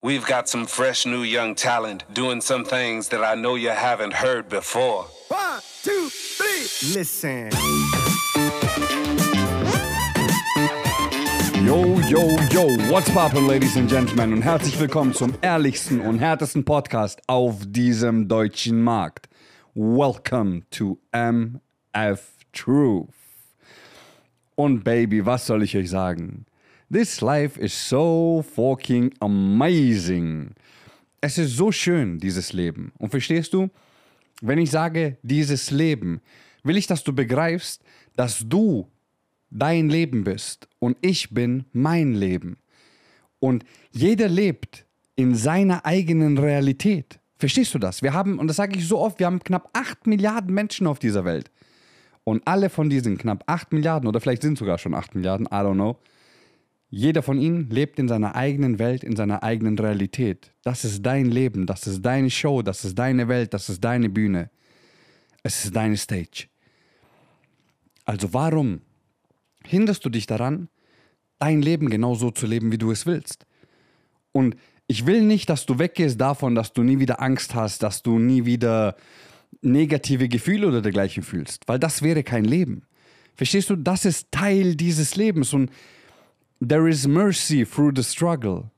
We've got some fresh new young talent doing some things that I know you haven't heard before. One, two, three. Listen. Yo, yo, yo, what's poppin', ladies and gentlemen, und herzlich willkommen zum ehrlichsten und härtesten Podcast auf diesem deutschen Markt. Welcome to MF Truth. Und Baby, was soll ich euch sagen? This life is so fucking amazing. Es ist so schön, dieses Leben. Und verstehst du, wenn ich sage dieses Leben, will ich, dass du begreifst, dass du dein Leben bist und ich bin mein Leben. Und jeder lebt in seiner eigenen Realität. Verstehst du das? Wir haben, und das sage ich so oft, wir haben knapp 8 Milliarden Menschen auf dieser Welt. Und alle von diesen knapp 8 Milliarden, oder vielleicht sind sogar schon 8 Milliarden, I don't know, jeder von ihnen lebt in seiner eigenen Welt, in seiner eigenen Realität. Das ist dein Leben, das ist deine Show, das ist deine Welt, das ist deine Bühne. Es ist deine Stage. Also warum hinderst du dich daran, dein Leben genau so zu leben, wie du es willst? Und ich will nicht, dass du weggehst davon, dass du nie wieder Angst hast, dass du nie wieder negative Gefühle oder dergleichen fühlst, weil das wäre kein Leben. Verstehst du? Das ist Teil dieses Lebens und There is mercy through the struggle.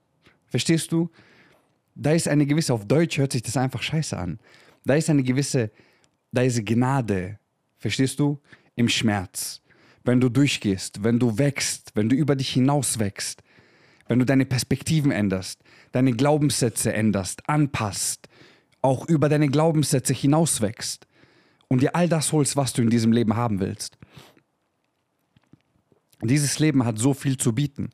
Verstehst du? Da ist eine gewisse, auf Deutsch hört sich das einfach scheiße an. Da ist eine gewisse, da ist Gnade. Verstehst du? Im Schmerz. Wenn du durchgehst, wenn du wächst, wenn du über dich hinaus wächst, wenn du deine Perspektiven änderst, deine Glaubenssätze änderst, anpasst, auch über deine Glaubenssätze hinaus wächst und dir all das holst, was du in diesem Leben haben willst. Dieses Leben hat so viel zu bieten.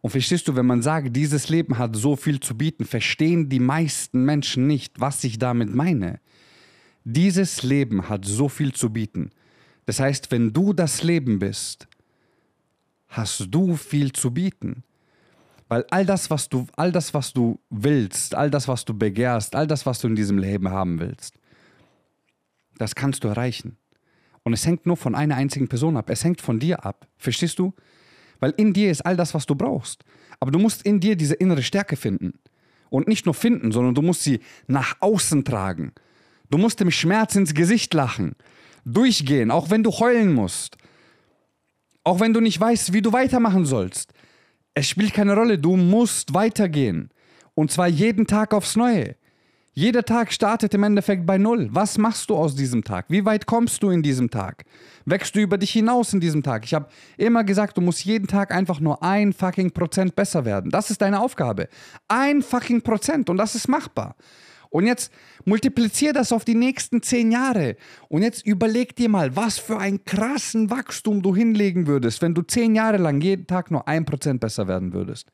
Und verstehst du, wenn man sagt, dieses Leben hat so viel zu bieten, verstehen die meisten Menschen nicht, was ich damit meine. Dieses Leben hat so viel zu bieten. Das heißt, wenn du das Leben bist, hast du viel zu bieten. Weil all das, was du, all das, was du willst, all das, was du begehrst, all das, was du in diesem Leben haben willst, das kannst du erreichen. Und es hängt nur von einer einzigen Person ab. Es hängt von dir ab. Verstehst du? Weil in dir ist all das, was du brauchst. Aber du musst in dir diese innere Stärke finden. Und nicht nur finden, sondern du musst sie nach außen tragen. Du musst dem Schmerz ins Gesicht lachen. Durchgehen, auch wenn du heulen musst. Auch wenn du nicht weißt, wie du weitermachen sollst. Es spielt keine Rolle, du musst weitergehen. Und zwar jeden Tag aufs Neue. Jeder Tag startet im Endeffekt bei Null. Was machst du aus diesem Tag? Wie weit kommst du in diesem Tag? Wächst du über dich hinaus in diesem Tag? Ich habe immer gesagt, du musst jeden Tag einfach nur ein fucking Prozent besser werden. Das ist deine Aufgabe. Ein fucking Prozent und das ist machbar. Und jetzt multiplizier das auf die nächsten zehn Jahre. Und jetzt überleg dir mal, was für einen krassen Wachstum du hinlegen würdest, wenn du zehn Jahre lang jeden Tag nur ein Prozent besser werden würdest.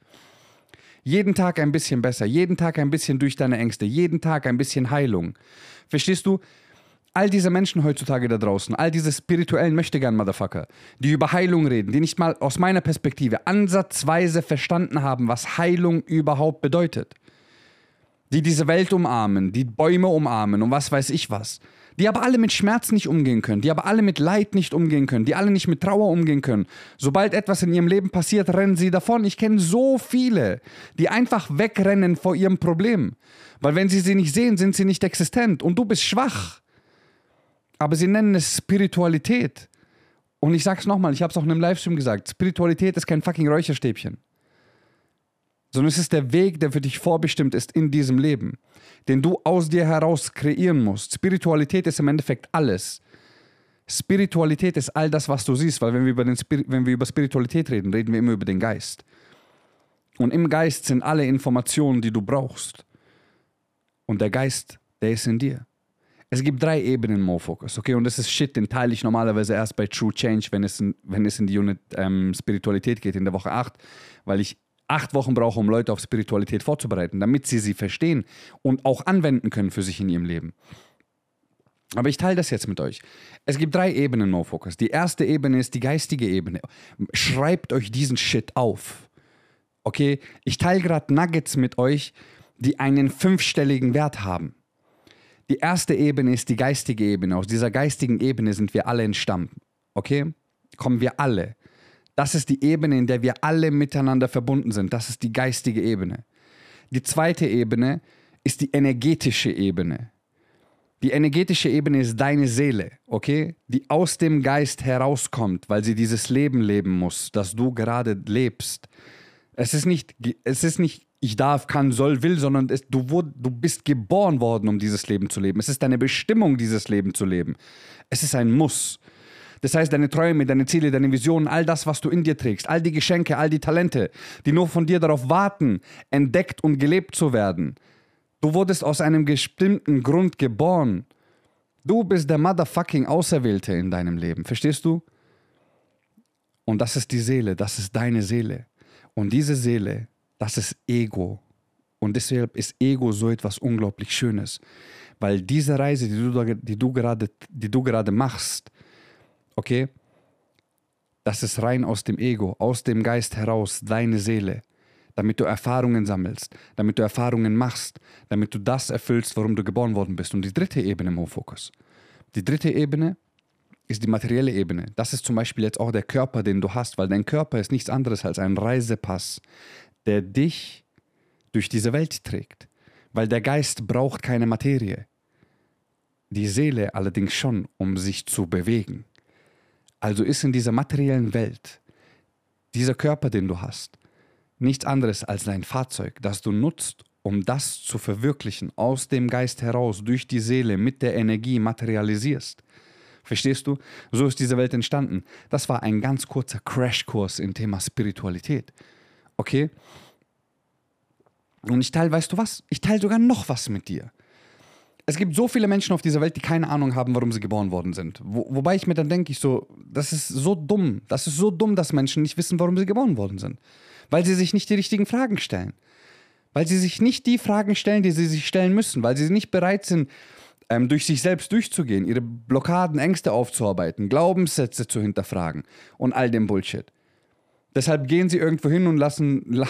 Jeden Tag ein bisschen besser, jeden Tag ein bisschen durch deine Ängste, jeden Tag ein bisschen Heilung. Verstehst du? All diese Menschen heutzutage da draußen, all diese spirituellen Möchtegern-Motherfucker, die über Heilung reden, die nicht mal aus meiner Perspektive ansatzweise verstanden haben, was Heilung überhaupt bedeutet. Die diese Welt umarmen, die Bäume umarmen und was weiß ich was die aber alle mit Schmerz nicht umgehen können, die aber alle mit Leid nicht umgehen können, die alle nicht mit Trauer umgehen können. Sobald etwas in ihrem Leben passiert, rennen sie davon. Ich kenne so viele, die einfach wegrennen vor ihrem Problem. Weil wenn sie sie nicht sehen, sind sie nicht existent und du bist schwach. Aber sie nennen es Spiritualität. Und ich sag's nochmal, ich hab's auch in einem Livestream gesagt, Spiritualität ist kein fucking Räucherstäbchen sondern es ist der Weg, der für dich vorbestimmt ist in diesem Leben, den du aus dir heraus kreieren musst. Spiritualität ist im Endeffekt alles. Spiritualität ist all das, was du siehst, weil wenn wir, über den Spir wenn wir über Spiritualität reden, reden wir immer über den Geist. Und im Geist sind alle Informationen, die du brauchst. Und der Geist, der ist in dir. Es gibt drei Ebenen Mo-Focus, okay? Und das ist Shit, den teile ich normalerweise erst bei True Change, wenn es in, wenn es in die Unit ähm, Spiritualität geht, in der Woche 8, weil ich acht Wochen brauche, um Leute auf Spiritualität vorzubereiten, damit sie sie verstehen und auch anwenden können für sich in ihrem Leben. Aber ich teile das jetzt mit euch. Es gibt drei Ebenen No Focus. Die erste Ebene ist die geistige Ebene. Schreibt euch diesen Shit auf. Okay? Ich teile gerade Nuggets mit euch, die einen fünfstelligen Wert haben. Die erste Ebene ist die geistige Ebene. Aus dieser geistigen Ebene sind wir alle entstammt. Okay? Kommen wir alle. Das ist die Ebene, in der wir alle miteinander verbunden sind. Das ist die geistige Ebene. Die zweite Ebene ist die energetische Ebene. Die energetische Ebene ist deine Seele, okay? Die aus dem Geist herauskommt, weil sie dieses Leben leben muss, das du gerade lebst. Es ist nicht, es ist nicht ich darf, kann, soll, will, sondern es, du, du bist geboren worden, um dieses Leben zu leben. Es ist deine Bestimmung, dieses Leben zu leben. Es ist ein Muss. Das heißt, deine Träume, deine Ziele, deine Visionen, all das, was du in dir trägst, all die Geschenke, all die Talente, die nur von dir darauf warten, entdeckt und gelebt zu werden. Du wurdest aus einem bestimmten Grund geboren. Du bist der motherfucking Auserwählte in deinem Leben. Verstehst du? Und das ist die Seele, das ist deine Seele. Und diese Seele, das ist Ego. Und deshalb ist Ego so etwas unglaublich Schönes. Weil diese Reise, die du, die du, gerade, die du gerade machst, okay, das ist rein aus dem Ego, aus dem Geist heraus, deine Seele damit du Erfahrungen sammelst, damit du Erfahrungen machst, damit du das erfüllst, warum du geboren worden bist. Und die dritte Ebene im Hofokus. Die dritte Ebene ist die materielle Ebene. Das ist zum Beispiel jetzt auch der Körper, den du hast, weil dein Körper ist nichts anderes als ein Reisepass, der dich durch diese Welt trägt. Weil der Geist braucht keine Materie. Die Seele allerdings schon, um sich zu bewegen. Also ist in dieser materiellen Welt dieser Körper, den du hast, nichts anderes als dein Fahrzeug, das du nutzt, um das zu verwirklichen, aus dem Geist heraus, durch die Seele, mit der Energie materialisierst. Verstehst du? So ist diese Welt entstanden. Das war ein ganz kurzer Crashkurs im Thema Spiritualität. Okay? Und ich teile, weißt du was? Ich teile sogar noch was mit dir. Es gibt so viele Menschen auf dieser Welt, die keine Ahnung haben, warum sie geboren worden sind. Wo, wobei ich mir dann denke, ich so, das ist so dumm. Das ist so dumm, dass Menschen nicht wissen, warum sie geboren worden sind weil sie sich nicht die richtigen Fragen stellen. Weil sie sich nicht die Fragen stellen, die sie sich stellen müssen, weil sie nicht bereit sind, ähm, durch sich selbst durchzugehen, ihre Blockaden, Ängste aufzuarbeiten, Glaubenssätze zu hinterfragen und all dem Bullshit. Deshalb gehen sie irgendwo hin und lassen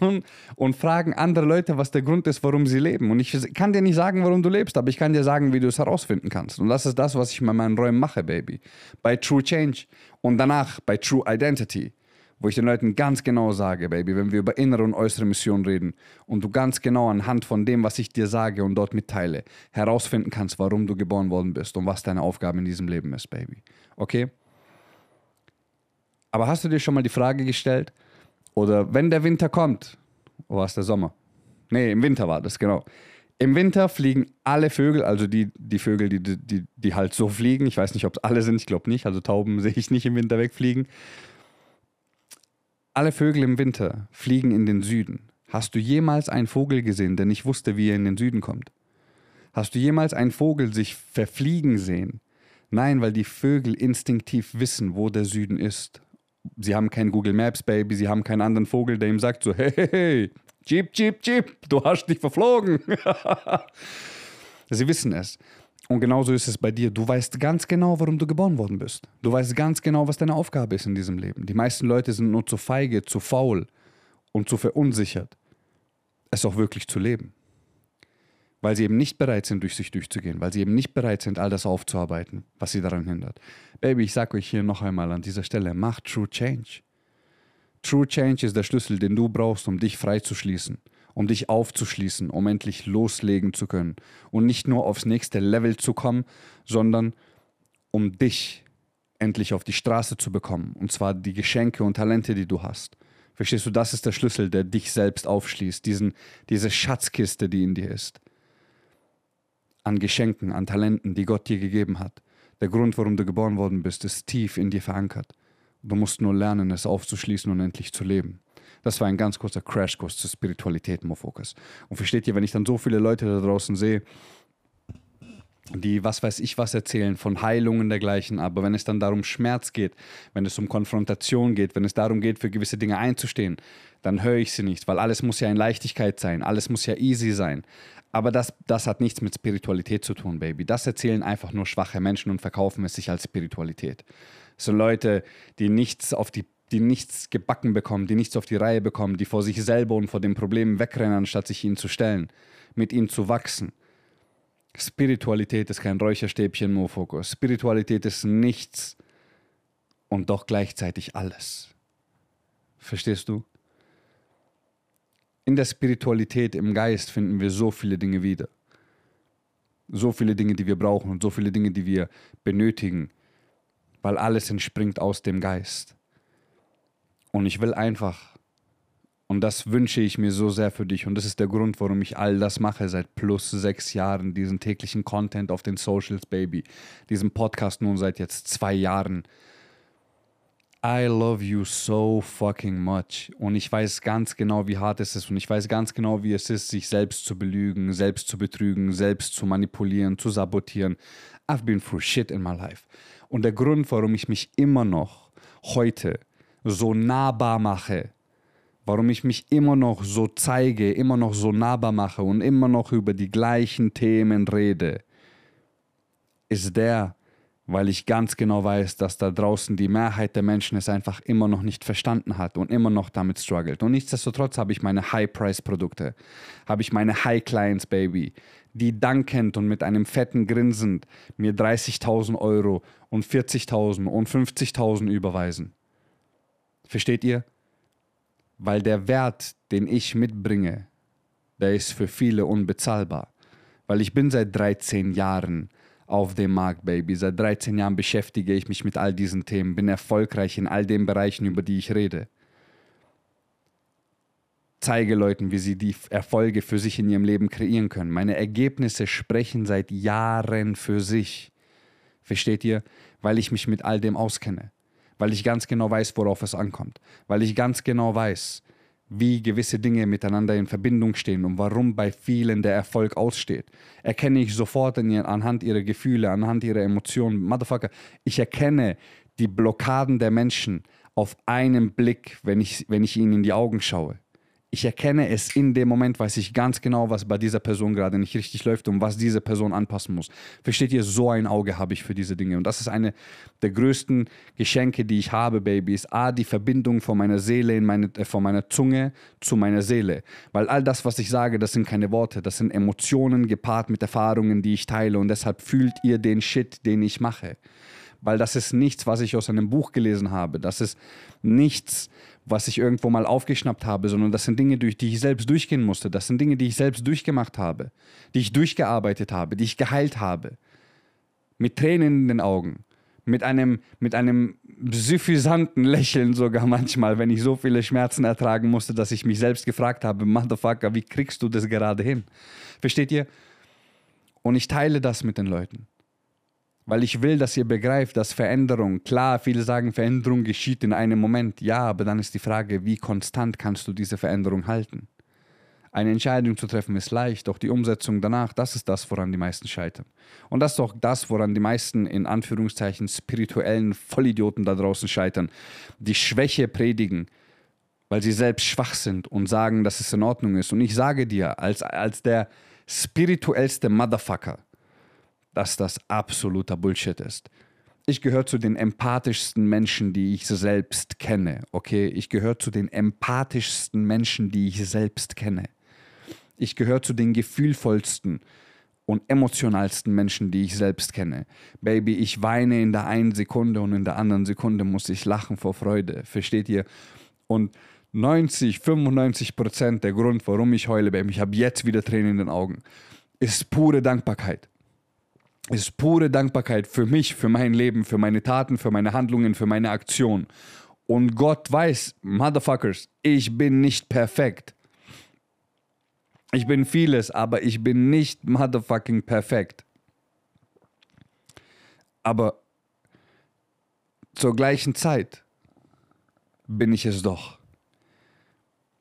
und, und, fragen andere Leute, was der Grund ist, warum sie leben. Und ich kann dir nicht sagen, warum du lebst, aber ich kann dir sagen, wie du es herausfinden kannst. Und das ist das, was ich in meinen Räumen mache, Baby. Bei True Change und danach bei True Identity, wo ich den Leuten ganz genau sage, Baby, wenn wir über innere und äußere Mission reden und du ganz genau anhand von dem, was ich dir sage und dort mitteile, herausfinden kannst, warum du geboren worden bist und was deine Aufgabe in diesem Leben ist, Baby. Okay? Aber hast du dir schon mal die Frage gestellt, oder wenn der Winter kommt, wo war es der Sommer? Nee, im Winter war das, genau. Im Winter fliegen alle Vögel, also die, die Vögel, die, die, die halt so fliegen. Ich weiß nicht, ob es alle sind, ich glaube nicht. Also Tauben sehe ich nicht im Winter wegfliegen. Alle Vögel im Winter fliegen in den Süden. Hast du jemals einen Vogel gesehen, der nicht wusste, wie er in den Süden kommt? Hast du jemals einen Vogel sich verfliegen sehen? Nein, weil die Vögel instinktiv wissen, wo der Süden ist sie haben kein Google Maps, Baby, sie haben keinen anderen Vogel, der ihm sagt so, hey, hey, hey Jeep, Jeep, Jeep, du hast dich verflogen. sie wissen es. Und genauso ist es bei dir. Du weißt ganz genau, warum du geboren worden bist. Du weißt ganz genau, was deine Aufgabe ist in diesem Leben. Die meisten Leute sind nur zu feige, zu faul und zu verunsichert, es auch wirklich zu leben weil sie eben nicht bereit sind, durch sich durchzugehen, weil sie eben nicht bereit sind, all das aufzuarbeiten, was sie daran hindert. Baby, ich sage euch hier noch einmal an dieser Stelle, macht True Change. True Change ist der Schlüssel, den du brauchst, um dich freizuschließen, um dich aufzuschließen, um endlich loslegen zu können und nicht nur aufs nächste Level zu kommen, sondern um dich endlich auf die Straße zu bekommen, und zwar die Geschenke und Talente, die du hast. Verstehst du, das ist der Schlüssel, der dich selbst aufschließt, diesen, diese Schatzkiste, die in dir ist an Geschenken, an Talenten, die Gott dir gegeben hat. Der Grund, warum du geboren worden bist, ist tief in dir verankert. Du musst nur lernen, es aufzuschließen und endlich zu leben. Das war ein ganz kurzer Crashkurs zur Spiritualität, Mofokus. Und versteht ihr, wenn ich dann so viele Leute da draußen sehe, die was weiß ich was erzählen von Heilungen dergleichen, aber wenn es dann darum Schmerz geht, wenn es um Konfrontation geht, wenn es darum geht, für gewisse Dinge einzustehen, dann höre ich sie nicht, weil alles muss ja in Leichtigkeit sein, alles muss ja easy sein. Aber das, das hat nichts mit Spiritualität zu tun, Baby. Das erzählen einfach nur schwache Menschen und verkaufen es sich als Spiritualität. So Leute, die nichts auf die die nichts gebacken bekommen, die nichts auf die Reihe bekommen, die vor sich selber und vor den Problemen wegrennen, anstatt sich ihnen zu stellen, mit ihnen zu wachsen. Spiritualität ist kein Räucherstäbchen, Mofokus. Spiritualität ist nichts und doch gleichzeitig alles. Verstehst du? In der Spiritualität, im Geist finden wir so viele Dinge wieder. So viele Dinge, die wir brauchen und so viele Dinge, die wir benötigen, weil alles entspringt aus dem Geist. Und ich will einfach, und das wünsche ich mir so sehr für dich, und das ist der Grund, warum ich all das mache seit plus sechs Jahren, diesen täglichen Content auf den Socials, Baby, diesen Podcast nun seit jetzt zwei Jahren. I love you so fucking much. Und ich weiß ganz genau, wie hart es ist. Und ich weiß ganz genau, wie es ist, sich selbst zu belügen, selbst zu betrügen, selbst zu manipulieren, zu sabotieren. I've been through shit in my life. Und der Grund, warum ich mich immer noch heute so nahbar mache, warum ich mich immer noch so zeige, immer noch so nahbar mache und immer noch über die gleichen Themen rede, ist der, weil ich ganz genau weiß, dass da draußen die Mehrheit der Menschen es einfach immer noch nicht verstanden hat und immer noch damit struggelt. Und nichtsdestotrotz habe ich meine High-Price-Produkte, habe ich meine High-Clients, Baby, die dankend und mit einem fetten Grinsen mir 30.000 Euro und 40.000 und 50.000 überweisen. Versteht ihr? Weil der Wert, den ich mitbringe, der ist für viele unbezahlbar. Weil ich bin seit 13 Jahren auf dem Markt, Baby. Seit 13 Jahren beschäftige ich mich mit all diesen Themen, bin erfolgreich in all den Bereichen, über die ich rede. Zeige Leuten, wie sie die Erfolge für sich in ihrem Leben kreieren können. Meine Ergebnisse sprechen seit Jahren für sich. Versteht ihr? Weil ich mich mit all dem auskenne. Weil ich ganz genau weiß, worauf es ankommt. Weil ich ganz genau weiß, wie gewisse Dinge miteinander in Verbindung stehen und warum bei vielen der Erfolg aussteht. Erkenne ich sofort ihr, anhand ihrer Gefühle, anhand ihrer Emotionen. Motherfucker, ich erkenne die Blockaden der Menschen auf einen Blick, wenn ich, wenn ich ihnen in die Augen schaue ich erkenne es in dem Moment, weiß ich ganz genau, was bei dieser Person gerade nicht richtig läuft und was diese Person anpassen muss. Versteht ihr, so ein Auge habe ich für diese Dinge. Und das ist eine der größten Geschenke, die ich habe, Baby, ist A, die Verbindung von meiner Seele, in meine, äh, von meiner Zunge zu meiner Seele. Weil all das, was ich sage, das sind keine Worte, das sind Emotionen gepaart mit Erfahrungen, die ich teile. Und deshalb fühlt ihr den Shit, den ich mache. Weil das ist nichts, was ich aus einem Buch gelesen habe. Das ist nichts, was ich irgendwo mal aufgeschnappt habe, sondern das sind Dinge, durch die ich selbst durchgehen musste. Das sind Dinge, die ich selbst durchgemacht habe, die ich durchgearbeitet habe, die ich geheilt habe. Mit Tränen in den Augen, mit einem, mit einem suffisanten Lächeln sogar manchmal, wenn ich so viele Schmerzen ertragen musste, dass ich mich selbst gefragt habe, Motherfucker, wie kriegst du das gerade hin? Versteht ihr? Und ich teile das mit den Leuten. Weil ich will, dass ihr begreift, dass Veränderung, klar, viele sagen, Veränderung geschieht in einem Moment. Ja, aber dann ist die Frage, wie konstant kannst du diese Veränderung halten? Eine Entscheidung zu treffen ist leicht, doch die Umsetzung danach, das ist das, woran die meisten scheitern. Und das ist auch das, woran die meisten in Anführungszeichen spirituellen Vollidioten da draußen scheitern, die Schwäche predigen, weil sie selbst schwach sind und sagen, dass es in Ordnung ist. Und ich sage dir, als, als der spirituellste Motherfucker, dass das absoluter Bullshit ist. Ich gehöre zu den empathischsten Menschen, die ich selbst kenne. Okay, ich gehöre zu den empathischsten Menschen, die ich selbst kenne. Ich gehöre zu den gefühlvollsten und emotionalsten Menschen, die ich selbst kenne. Baby, ich weine in der einen Sekunde und in der anderen Sekunde muss ich lachen vor Freude. Versteht ihr? Und 90, 95 Prozent der Grund, warum ich heule, Baby, ich habe jetzt wieder Tränen in den Augen, ist pure Dankbarkeit ist pure Dankbarkeit für mich, für mein Leben, für meine Taten, für meine Handlungen, für meine Aktion. Und Gott weiß, Motherfuckers, ich bin nicht perfekt. Ich bin vieles, aber ich bin nicht motherfucking perfekt. Aber zur gleichen Zeit bin ich es doch.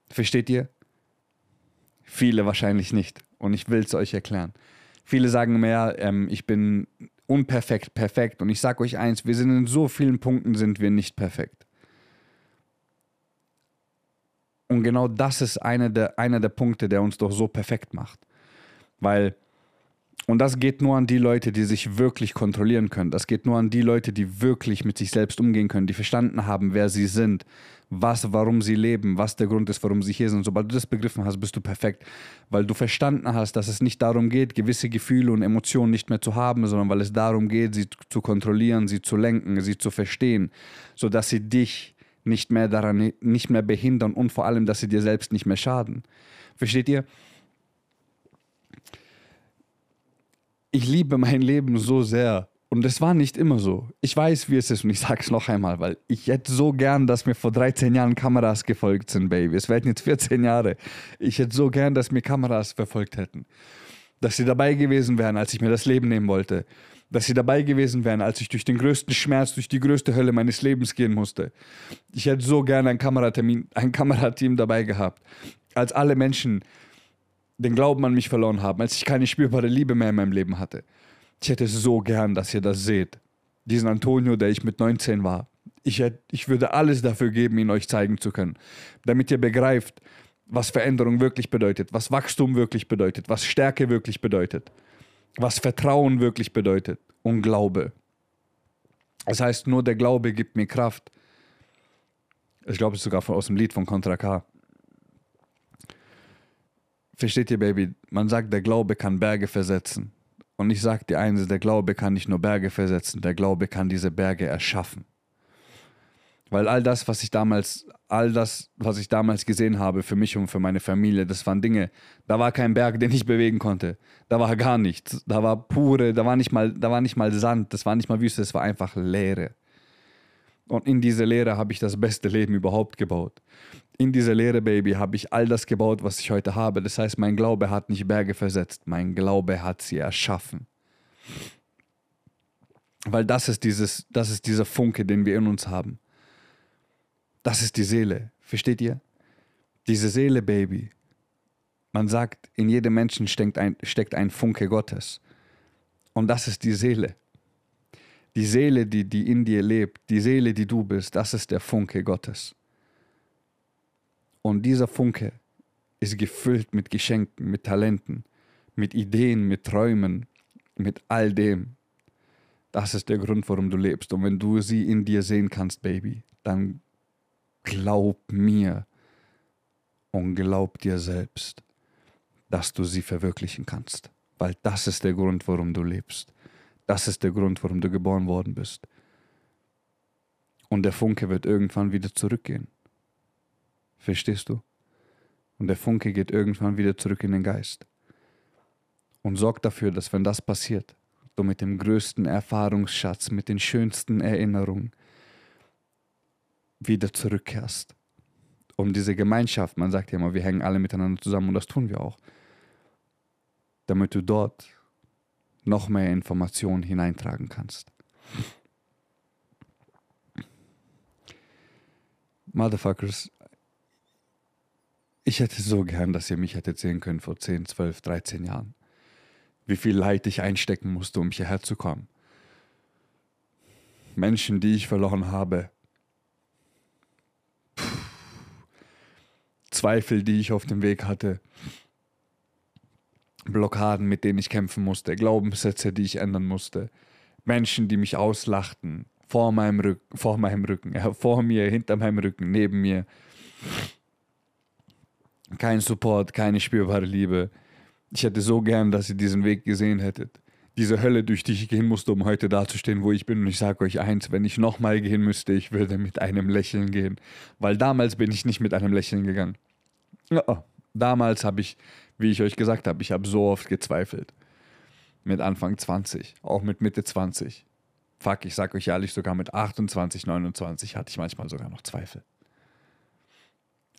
Versteht ihr? Viele wahrscheinlich nicht. Und ich will es euch erklären. Viele sagen mir, ähm, ich bin unperfekt, perfekt. Und ich sage euch eins, wir sind in so vielen Punkten sind wir nicht perfekt. Und genau das ist einer der, einer der Punkte, der uns doch so perfekt macht. Weil, und das geht nur an die Leute, die sich wirklich kontrollieren können. Das geht nur an die Leute, die wirklich mit sich selbst umgehen können, die verstanden haben, wer sie sind, was, warum sie leben, was der Grund ist, warum sie hier sind. Sobald du das begriffen hast, bist du perfekt, weil du verstanden hast, dass es nicht darum geht, gewisse Gefühle und Emotionen nicht mehr zu haben, sondern weil es darum geht, sie zu kontrollieren, sie zu lenken, sie zu verstehen, sodass sie dich nicht mehr daran, nicht mehr behindern und vor allem, dass sie dir selbst nicht mehr schaden. Versteht ihr? Ich liebe mein Leben so sehr und es war nicht immer so. Ich weiß, wie es ist und ich sage es noch einmal, weil ich hätte so gern, dass mir vor 13 Jahren Kameras gefolgt sind, Baby. Es werden jetzt 14 Jahre. Ich hätte so gern, dass mir Kameras verfolgt hätten. Dass sie dabei gewesen wären, als ich mir das Leben nehmen wollte. Dass sie dabei gewesen wären, als ich durch den größten Schmerz, durch die größte Hölle meines Lebens gehen musste. Ich hätte so gern ein, Kameratermin, ein Kamerateam dabei gehabt. Als alle Menschen den Glauben an mich verloren haben, als ich keine spürbare Liebe mehr in meinem Leben hatte ich hätte so gern, dass ihr das seht. Diesen Antonio, der ich mit 19 war. Ich, hätte, ich würde alles dafür geben, ihn euch zeigen zu können. Damit ihr begreift, was Veränderung wirklich bedeutet, was Wachstum wirklich bedeutet, was Stärke wirklich bedeutet, was Vertrauen wirklich bedeutet und Glaube. Das heißt, nur der Glaube gibt mir Kraft. Ich glaube, es ist sogar aus dem Lied von Contra K. Versteht ihr, Baby? Man sagt, der Glaube kann Berge versetzen. Und ich sage dir eines, der Glaube kann nicht nur Berge versetzen, der Glaube kann diese Berge erschaffen. Weil all das, was ich damals, all das, was ich damals gesehen habe für mich und für meine Familie, das waren Dinge, da war kein Berg, den ich bewegen konnte. Da war gar nichts. Da war pure, da war nicht mal, da war nicht mal Sand, das war nicht mal Wüste, das war einfach Leere. Und in diese Leere habe ich das beste Leben überhaupt gebaut in dieser Lehre, Baby, habe ich all das gebaut, was ich heute habe. Das heißt, mein Glaube hat nicht Berge versetzt, mein Glaube hat sie erschaffen. Weil das ist, dieses, das ist dieser Funke, den wir in uns haben. Das ist die Seele. Versteht ihr? Diese Seele, Baby. Man sagt, in jedem Menschen steckt ein, steckt ein Funke Gottes. Und das ist die Seele. Die Seele, die, die in dir lebt, die Seele, die du bist, das ist der Funke Gottes. Und dieser Funke ist gefüllt mit Geschenken, mit Talenten, mit Ideen, mit Träumen, mit all dem. Das ist der Grund, warum du lebst. Und wenn du sie in dir sehen kannst, Baby, dann glaub mir und glaub dir selbst, dass du sie verwirklichen kannst. Weil das ist der Grund, warum du lebst. Das ist der Grund, warum du geboren worden bist. Und der Funke wird irgendwann wieder zurückgehen. Verstehst du? Und der Funke geht irgendwann wieder zurück in den Geist. Und sorg dafür, dass wenn das passiert, du mit dem größten Erfahrungsschatz, mit den schönsten Erinnerungen wieder zurückkehrst. Um diese Gemeinschaft, man sagt ja immer, wir hängen alle miteinander zusammen und das tun wir auch, damit du dort noch mehr Informationen hineintragen kannst. Motherfuckers, ich hätte so gern, dass ihr mich hättet sehen können vor 10, 12, 13 Jahren. Wie viel Leid ich einstecken musste, um hierher zu kommen. Menschen, die ich verloren habe. Puh. Zweifel, die ich auf dem Weg hatte. Blockaden, mit denen ich kämpfen musste. Glaubenssätze, die ich ändern musste. Menschen, die mich auslachten. Vor meinem Rücken, vor meinem Rücken, ja, vor mir, hinter meinem Rücken, neben mir kein Support, keine spürbare Liebe. Ich hätte so gern, dass ihr diesen Weg gesehen hättet. Diese Hölle, durch die ich gehen musste, um heute dazustehen, wo ich bin. Und ich sage euch eins, wenn ich nochmal gehen müsste, ich würde mit einem Lächeln gehen. Weil damals bin ich nicht mit einem Lächeln gegangen. Oh, damals habe ich, wie ich euch gesagt habe, ich habe so oft gezweifelt. Mit Anfang 20, auch mit Mitte 20. Fuck, ich sage euch ehrlich, sogar mit 28, 29 hatte ich manchmal sogar noch Zweifel.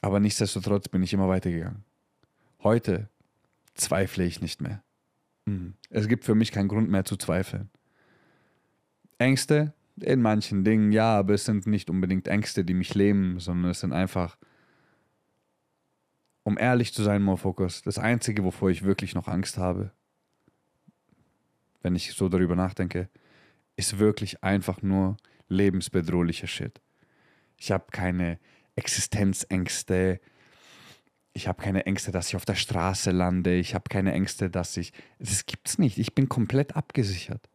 Aber nichtsdestotrotz bin ich immer weitergegangen. Heute zweifle ich nicht mehr. Mhm. Es gibt für mich keinen Grund mehr zu zweifeln. Ängste in manchen Dingen, ja, aber es sind nicht unbedingt Ängste, die mich lähmen, sondern es sind einfach, um ehrlich zu sein, Mofokus, das Einzige, wovor ich wirklich noch Angst habe, wenn ich so darüber nachdenke, ist wirklich einfach nur lebensbedrohlicher Shit. Ich habe keine Existenzängste. Ich habe keine Ängste, dass ich auf der Straße lande. Ich habe keine Ängste, dass ich. Das gibt's nicht. Ich bin komplett abgesichert.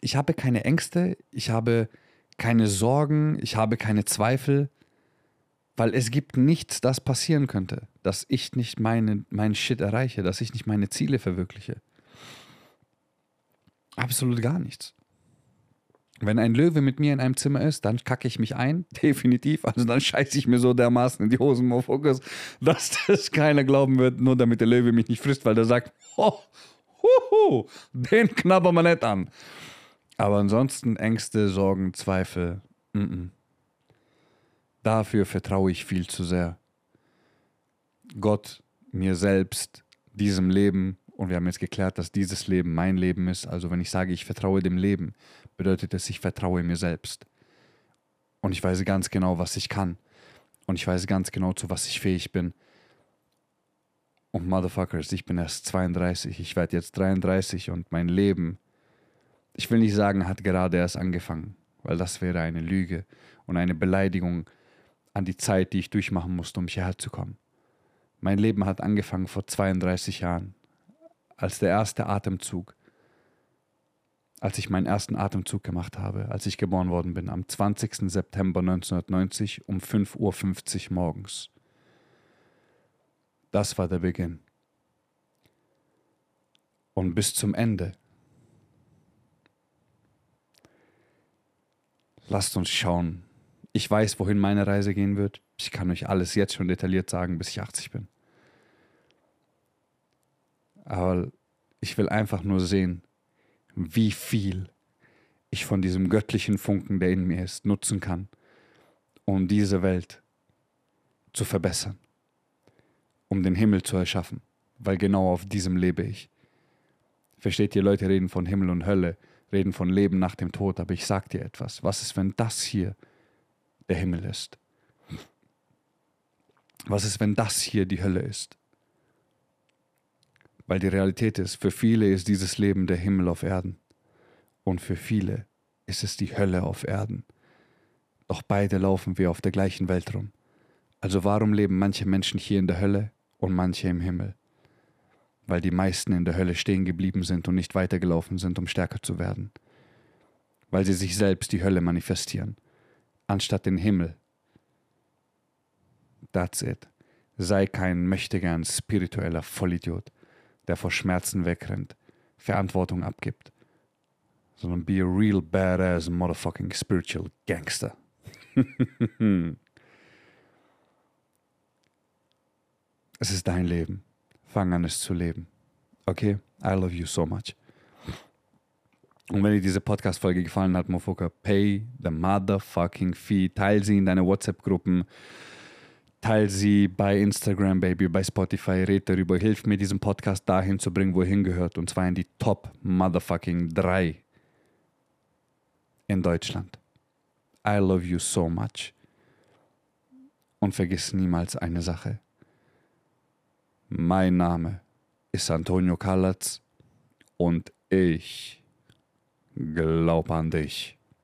Ich habe keine Ängste. Ich habe keine Sorgen. Ich habe keine Zweifel. Weil es gibt nichts, das passieren könnte, dass ich nicht meine, meinen Shit erreiche, dass ich nicht meine Ziele verwirkliche. Absolut gar nichts. Wenn ein Löwe mit mir in einem Zimmer ist, dann kacke ich mich ein, definitiv. Also dann scheiße ich mir so dermaßen in die Hosen, Motherfuckers, dass das keiner glauben wird, nur damit der Löwe mich nicht frisst, weil der sagt, oh, huhu, den knabbern wir nicht an. Aber ansonsten Ängste, Sorgen, Zweifel, mm -mm. Dafür vertraue ich viel zu sehr. Gott, mir selbst, diesem Leben, und wir haben jetzt geklärt, dass dieses Leben mein Leben ist. Also wenn ich sage, ich vertraue dem Leben, bedeutet es, ich vertraue mir selbst. Und ich weiß ganz genau, was ich kann. Und ich weiß ganz genau, zu was ich fähig bin. Und Motherfuckers, ich bin erst 32, ich werde jetzt 33 und mein Leben, ich will nicht sagen, hat gerade erst angefangen, weil das wäre eine Lüge und eine Beleidigung an die Zeit, die ich durchmachen musste, um hierher zu kommen. Mein Leben hat angefangen vor 32 Jahren, als der erste Atemzug, als ich meinen ersten Atemzug gemacht habe, als ich geboren worden bin, am 20. September 1990 um 5.50 Uhr morgens. Das war der Beginn. Und bis zum Ende. Lasst uns schauen. Ich weiß, wohin meine Reise gehen wird. Ich kann euch alles jetzt schon detailliert sagen, bis ich 80 bin. Aber ich will einfach nur sehen, wie viel ich von diesem göttlichen Funken, der in mir ist, nutzen kann, um diese Welt zu verbessern, um den Himmel zu erschaffen, weil genau auf diesem lebe ich. Versteht ihr, Leute reden von Himmel und Hölle, reden von Leben nach dem Tod, aber ich sag dir etwas. Was ist, wenn das hier der Himmel ist? Was ist, wenn das hier die Hölle ist? Weil die Realität ist, für viele ist dieses Leben der Himmel auf Erden. Und für viele ist es die Hölle auf Erden. Doch beide laufen wir auf der gleichen Welt rum. Also warum leben manche Menschen hier in der Hölle und manche im Himmel? Weil die meisten in der Hölle stehen geblieben sind und nicht weitergelaufen sind, um stärker zu werden. Weil sie sich selbst die Hölle manifestieren, anstatt den Himmel. That's it. Sei kein möchtegern spiritueller Vollidiot der vor Schmerzen wegrennt, Verantwortung abgibt, sondern be a real badass motherfucking spiritual gangster. es ist dein Leben. Fang an es zu leben. Okay? I love you so much. Und wenn dir diese Podcast-Folge gefallen hat, Mofoka, pay the motherfucking fee. Teil sie in deine WhatsApp-Gruppen teile sie bei Instagram, Baby, bei Spotify, red darüber, hilf mir, diesen Podcast dahin zu bringen, wo er hingehört. Und zwar in die Top Motherfucking 3 in Deutschland. I love you so much. Und vergiss niemals eine Sache. Mein Name ist Antonio Kalatz und ich glaube an dich.